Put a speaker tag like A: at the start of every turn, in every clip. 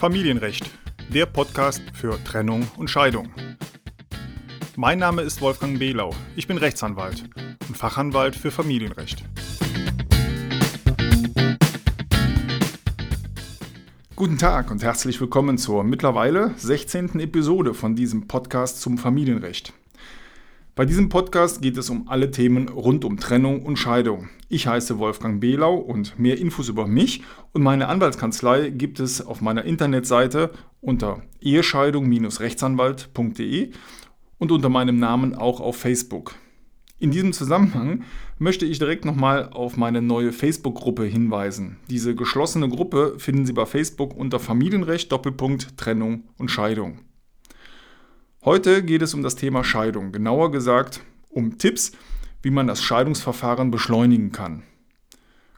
A: Familienrecht, der Podcast für Trennung und Scheidung. Mein Name ist Wolfgang Behlau. Ich bin Rechtsanwalt und Fachanwalt für Familienrecht. Guten Tag und herzlich willkommen zur mittlerweile 16. Episode von diesem Podcast zum Familienrecht. Bei diesem Podcast geht es um alle Themen rund um Trennung und Scheidung. Ich heiße Wolfgang Behlau und mehr Infos über mich und meine Anwaltskanzlei gibt es auf meiner Internetseite unter ehescheidung-rechtsanwalt.de und unter meinem Namen auch auf Facebook. In diesem Zusammenhang möchte ich direkt nochmal auf meine neue Facebook-Gruppe hinweisen. Diese geschlossene Gruppe finden Sie bei Facebook unter Familienrecht Doppelpunkt Trennung und Scheidung. Heute geht es um das Thema Scheidung, genauer gesagt um Tipps, wie man das Scheidungsverfahren beschleunigen kann.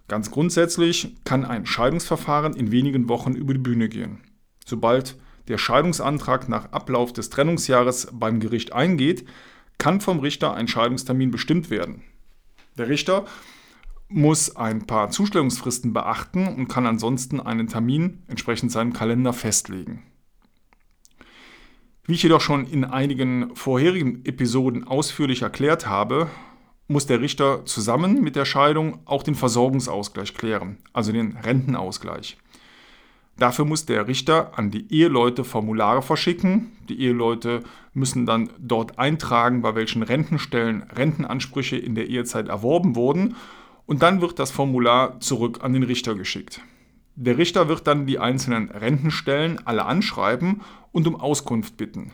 A: Ganz grundsätzlich kann ein Scheidungsverfahren in wenigen Wochen über die Bühne gehen. Sobald der Scheidungsantrag nach Ablauf des Trennungsjahres beim Gericht eingeht, kann vom Richter ein Scheidungstermin bestimmt werden. Der Richter muss ein paar Zustellungsfristen beachten und kann ansonsten einen Termin entsprechend seinem Kalender festlegen. Wie ich jedoch schon in einigen vorherigen Episoden ausführlich erklärt habe, muss der Richter zusammen mit der Scheidung auch den Versorgungsausgleich klären, also den Rentenausgleich. Dafür muss der Richter an die Eheleute Formulare verschicken. Die Eheleute müssen dann dort eintragen, bei welchen Rentenstellen Rentenansprüche in der Ehezeit erworben wurden. Und dann wird das Formular zurück an den Richter geschickt. Der Richter wird dann die einzelnen Rentenstellen alle anschreiben und um Auskunft bitten.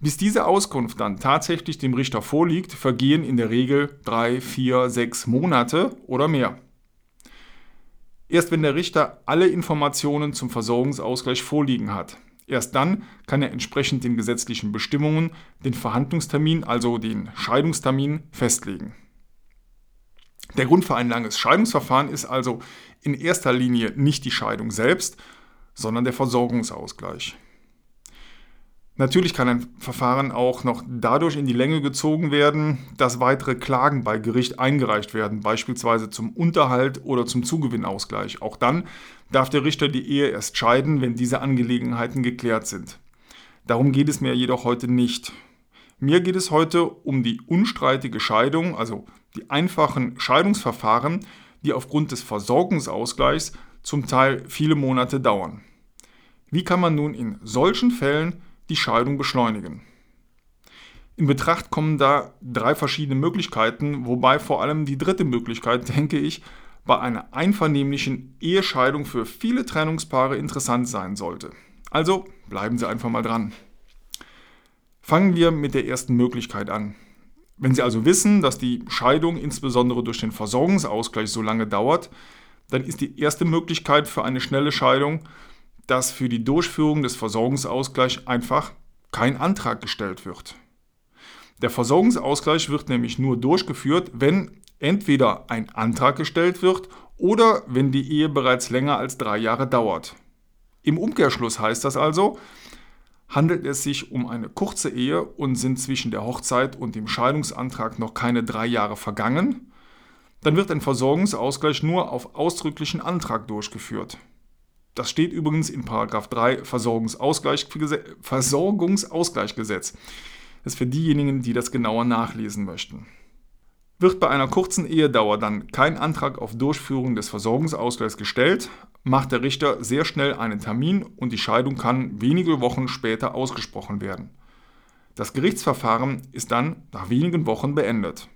A: Bis diese Auskunft dann tatsächlich dem Richter vorliegt, vergehen in der Regel drei, vier, sechs Monate oder mehr. Erst wenn der Richter alle Informationen zum Versorgungsausgleich vorliegen hat, erst dann kann er entsprechend den gesetzlichen Bestimmungen den Verhandlungstermin, also den Scheidungstermin, festlegen. Der Grund für ein langes Scheidungsverfahren ist also in erster Linie nicht die Scheidung selbst, sondern der Versorgungsausgleich. Natürlich kann ein Verfahren auch noch dadurch in die Länge gezogen werden, dass weitere Klagen bei Gericht eingereicht werden, beispielsweise zum Unterhalt oder zum Zugewinnausgleich. Auch dann darf der Richter die Ehe erst scheiden, wenn diese Angelegenheiten geklärt sind. Darum geht es mir jedoch heute nicht. Mir geht es heute um die unstreitige Scheidung, also die einfachen Scheidungsverfahren, die aufgrund des Versorgungsausgleichs zum Teil viele Monate dauern. Wie kann man nun in solchen Fällen die Scheidung beschleunigen? In Betracht kommen da drei verschiedene Möglichkeiten, wobei vor allem die dritte Möglichkeit, denke ich, bei einer einvernehmlichen Ehescheidung für viele Trennungspaare interessant sein sollte. Also bleiben Sie einfach mal dran. Fangen wir mit der ersten Möglichkeit an. Wenn Sie also wissen, dass die Scheidung insbesondere durch den Versorgungsausgleich so lange dauert, dann ist die erste Möglichkeit für eine schnelle Scheidung, dass für die Durchführung des Versorgungsausgleichs einfach kein Antrag gestellt wird. Der Versorgungsausgleich wird nämlich nur durchgeführt, wenn entweder ein Antrag gestellt wird oder wenn die Ehe bereits länger als drei Jahre dauert. Im Umkehrschluss heißt das also, handelt es sich um eine kurze Ehe und sind zwischen der Hochzeit und dem Scheidungsantrag noch keine drei Jahre vergangen, dann wird ein Versorgungsausgleich nur auf ausdrücklichen Antrag durchgeführt. Das steht übrigens in 3 Versorgungsausgleich, Versorgungsausgleichgesetz. Das ist für diejenigen, die das genauer nachlesen möchten. Wird bei einer kurzen Ehedauer dann kein Antrag auf Durchführung des Versorgungsausgleichs gestellt, macht der Richter sehr schnell einen Termin und die Scheidung kann wenige Wochen später ausgesprochen werden. Das Gerichtsverfahren ist dann nach wenigen Wochen beendet.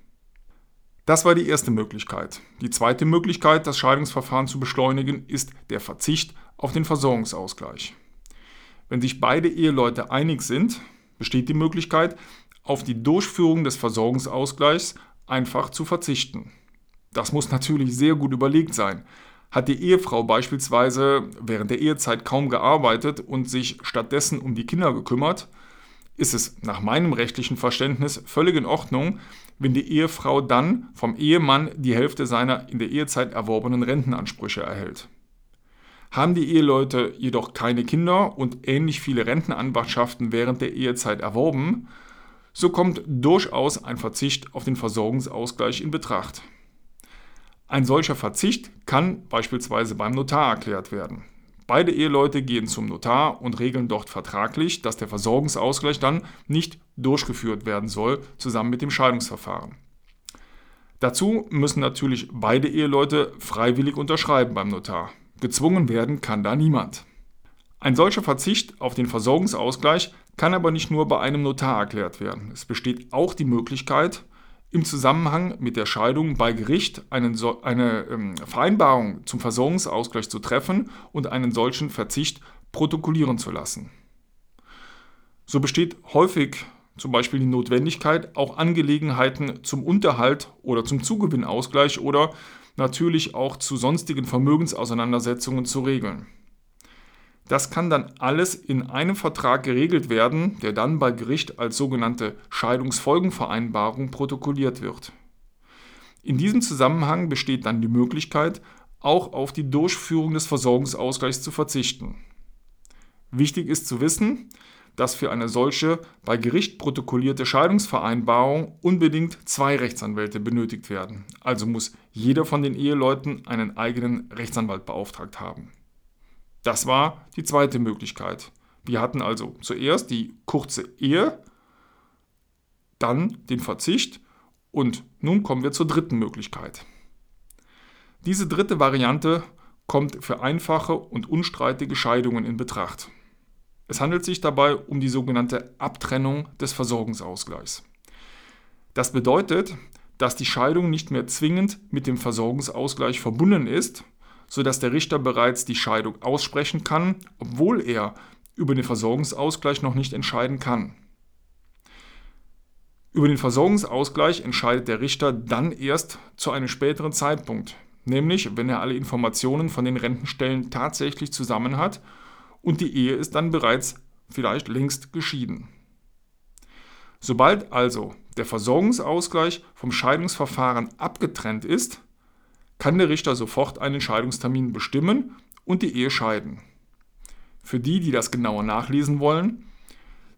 A: Das war die erste Möglichkeit. Die zweite Möglichkeit, das Scheidungsverfahren zu beschleunigen, ist der Verzicht auf den Versorgungsausgleich. Wenn sich beide Eheleute einig sind, besteht die Möglichkeit, auf die Durchführung des Versorgungsausgleichs einfach zu verzichten. Das muss natürlich sehr gut überlegt sein. Hat die Ehefrau beispielsweise während der Ehezeit kaum gearbeitet und sich stattdessen um die Kinder gekümmert, ist es nach meinem rechtlichen Verständnis völlig in Ordnung, wenn die Ehefrau dann vom Ehemann die Hälfte seiner in der Ehezeit erworbenen Rentenansprüche erhält. Haben die Eheleute jedoch keine Kinder und ähnlich viele Rentenanwartschaften während der Ehezeit erworben, so kommt durchaus ein Verzicht auf den Versorgungsausgleich in Betracht. Ein solcher Verzicht kann beispielsweise beim Notar erklärt werden. Beide Eheleute gehen zum Notar und regeln dort vertraglich, dass der Versorgungsausgleich dann nicht durchgeführt werden soll, zusammen mit dem Scheidungsverfahren. Dazu müssen natürlich beide Eheleute freiwillig unterschreiben beim Notar. Gezwungen werden kann da niemand. Ein solcher Verzicht auf den Versorgungsausgleich kann aber nicht nur bei einem Notar erklärt werden. Es besteht auch die Möglichkeit, im Zusammenhang mit der Scheidung bei Gericht einen, eine ähm, Vereinbarung zum Versorgungsausgleich zu treffen und einen solchen Verzicht protokollieren zu lassen. So besteht häufig zum Beispiel die Notwendigkeit, auch Angelegenheiten zum Unterhalt oder zum Zugewinnausgleich oder natürlich auch zu sonstigen Vermögensauseinandersetzungen zu regeln. Das kann dann alles in einem Vertrag geregelt werden, der dann bei Gericht als sogenannte Scheidungsfolgenvereinbarung protokolliert wird. In diesem Zusammenhang besteht dann die Möglichkeit, auch auf die Durchführung des Versorgungsausgleichs zu verzichten. Wichtig ist zu wissen, dass für eine solche bei Gericht protokollierte Scheidungsvereinbarung unbedingt zwei Rechtsanwälte benötigt werden. Also muss jeder von den Eheleuten einen eigenen Rechtsanwalt beauftragt haben. Das war die zweite Möglichkeit. Wir hatten also zuerst die kurze Ehe, dann den Verzicht und nun kommen wir zur dritten Möglichkeit. Diese dritte Variante kommt für einfache und unstreitige Scheidungen in Betracht. Es handelt sich dabei um die sogenannte Abtrennung des Versorgungsausgleichs. Das bedeutet, dass die Scheidung nicht mehr zwingend mit dem Versorgungsausgleich verbunden ist, sodass der Richter bereits die Scheidung aussprechen kann, obwohl er über den Versorgungsausgleich noch nicht entscheiden kann. Über den Versorgungsausgleich entscheidet der Richter dann erst zu einem späteren Zeitpunkt, nämlich wenn er alle Informationen von den Rentenstellen tatsächlich zusammen hat und die Ehe ist dann bereits vielleicht längst geschieden. Sobald also der Versorgungsausgleich vom Scheidungsverfahren abgetrennt ist, kann der Richter sofort einen Scheidungstermin bestimmen und die Ehe scheiden. Für die, die das genauer nachlesen wollen,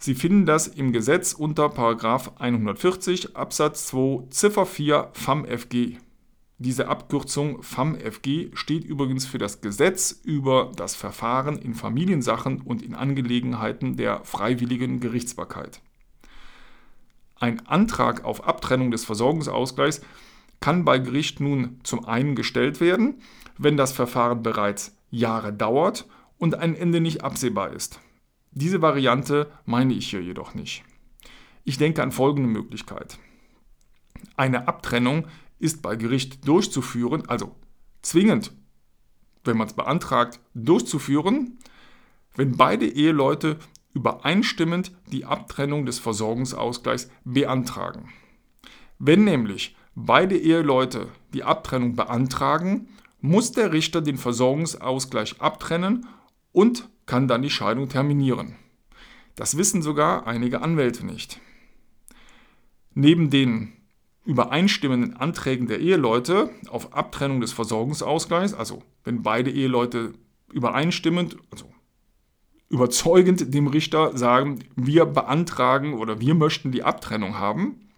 A: Sie finden das im Gesetz unter 140 Absatz 2 Ziffer 4 FAMFG. Diese Abkürzung FAMFG steht übrigens für das Gesetz über das Verfahren in Familiensachen und in Angelegenheiten der freiwilligen Gerichtsbarkeit. Ein Antrag auf Abtrennung des Versorgungsausgleichs kann bei Gericht nun zum einen gestellt werden, wenn das Verfahren bereits Jahre dauert und ein Ende nicht absehbar ist. Diese Variante meine ich hier jedoch nicht. Ich denke an folgende Möglichkeit. Eine Abtrennung ist bei Gericht durchzuführen, also zwingend, wenn man es beantragt, durchzuführen, wenn beide Eheleute übereinstimmend die Abtrennung des Versorgungsausgleichs beantragen. Wenn nämlich beide Eheleute die Abtrennung beantragen, muss der Richter den Versorgungsausgleich abtrennen und kann dann die Scheidung terminieren. Das wissen sogar einige Anwälte nicht. Neben den übereinstimmenden Anträgen der Eheleute auf Abtrennung des Versorgungsausgleichs, also wenn beide Eheleute übereinstimmend, also überzeugend dem Richter sagen, wir beantragen oder wir möchten die Abtrennung haben,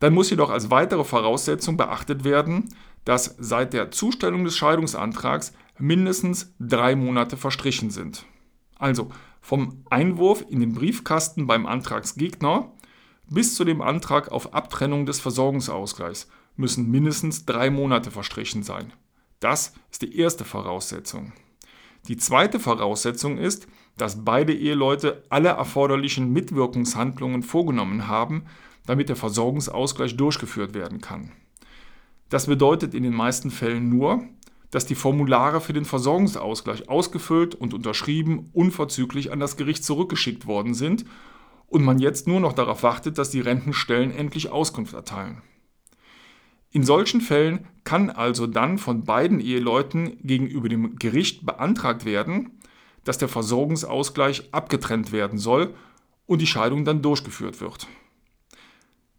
A: dann muss jedoch als weitere Voraussetzung beachtet werden, dass seit der Zustellung des Scheidungsantrags mindestens drei Monate verstrichen sind. Also vom Einwurf in den Briefkasten beim Antragsgegner bis zu dem Antrag auf Abtrennung des Versorgungsausgleichs müssen mindestens drei Monate verstrichen sein. Das ist die erste Voraussetzung. Die zweite Voraussetzung ist, dass beide Eheleute alle erforderlichen Mitwirkungshandlungen vorgenommen haben, damit der Versorgungsausgleich durchgeführt werden kann. Das bedeutet in den meisten Fällen nur, dass die Formulare für den Versorgungsausgleich ausgefüllt und unterschrieben unverzüglich an das Gericht zurückgeschickt worden sind und man jetzt nur noch darauf wartet, dass die Rentenstellen endlich Auskunft erteilen. In solchen Fällen kann also dann von beiden Eheleuten gegenüber dem Gericht beantragt werden, dass der Versorgungsausgleich abgetrennt werden soll und die Scheidung dann durchgeführt wird.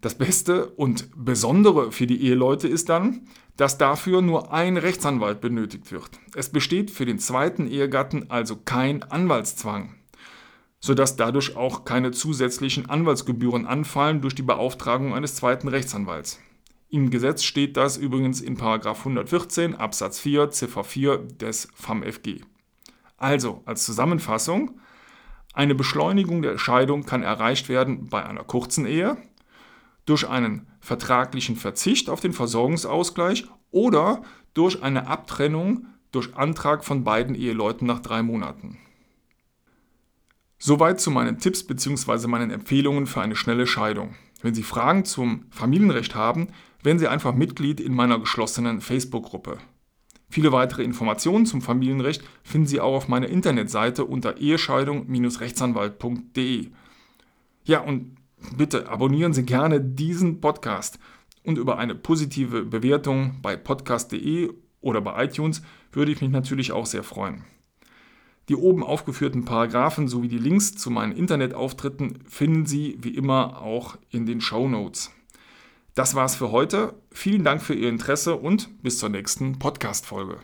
A: Das Beste und Besondere für die Eheleute ist dann, dass dafür nur ein Rechtsanwalt benötigt wird. Es besteht für den zweiten Ehegatten also kein Anwaltszwang sodass dadurch auch keine zusätzlichen Anwaltsgebühren anfallen durch die Beauftragung eines zweiten Rechtsanwalts. Im Gesetz steht das übrigens in 114 Absatz 4 Ziffer 4 des FAMFG. Also, als Zusammenfassung, eine Beschleunigung der Scheidung kann erreicht werden bei einer kurzen Ehe, durch einen vertraglichen Verzicht auf den Versorgungsausgleich oder durch eine Abtrennung durch Antrag von beiden Eheleuten nach drei Monaten. Soweit zu meinen Tipps bzw. meinen Empfehlungen für eine schnelle Scheidung. Wenn Sie Fragen zum Familienrecht haben, werden Sie einfach Mitglied in meiner geschlossenen Facebook-Gruppe. Viele weitere Informationen zum Familienrecht finden Sie auch auf meiner Internetseite unter ehescheidung-rechtsanwalt.de. Ja, und bitte abonnieren Sie gerne diesen Podcast und über eine positive Bewertung bei podcast.de oder bei iTunes würde ich mich natürlich auch sehr freuen. Die oben aufgeführten Paragraphen sowie die Links zu meinen Internetauftritten finden Sie wie immer auch in den Show Notes. Das war's für heute. Vielen Dank für Ihr Interesse und bis zur nächsten Podcast-Folge.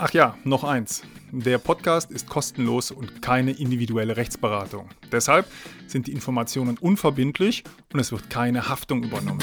A: Ach ja, noch eins. Der Podcast ist kostenlos und keine individuelle Rechtsberatung. Deshalb sind die Informationen unverbindlich und es wird keine Haftung übernommen.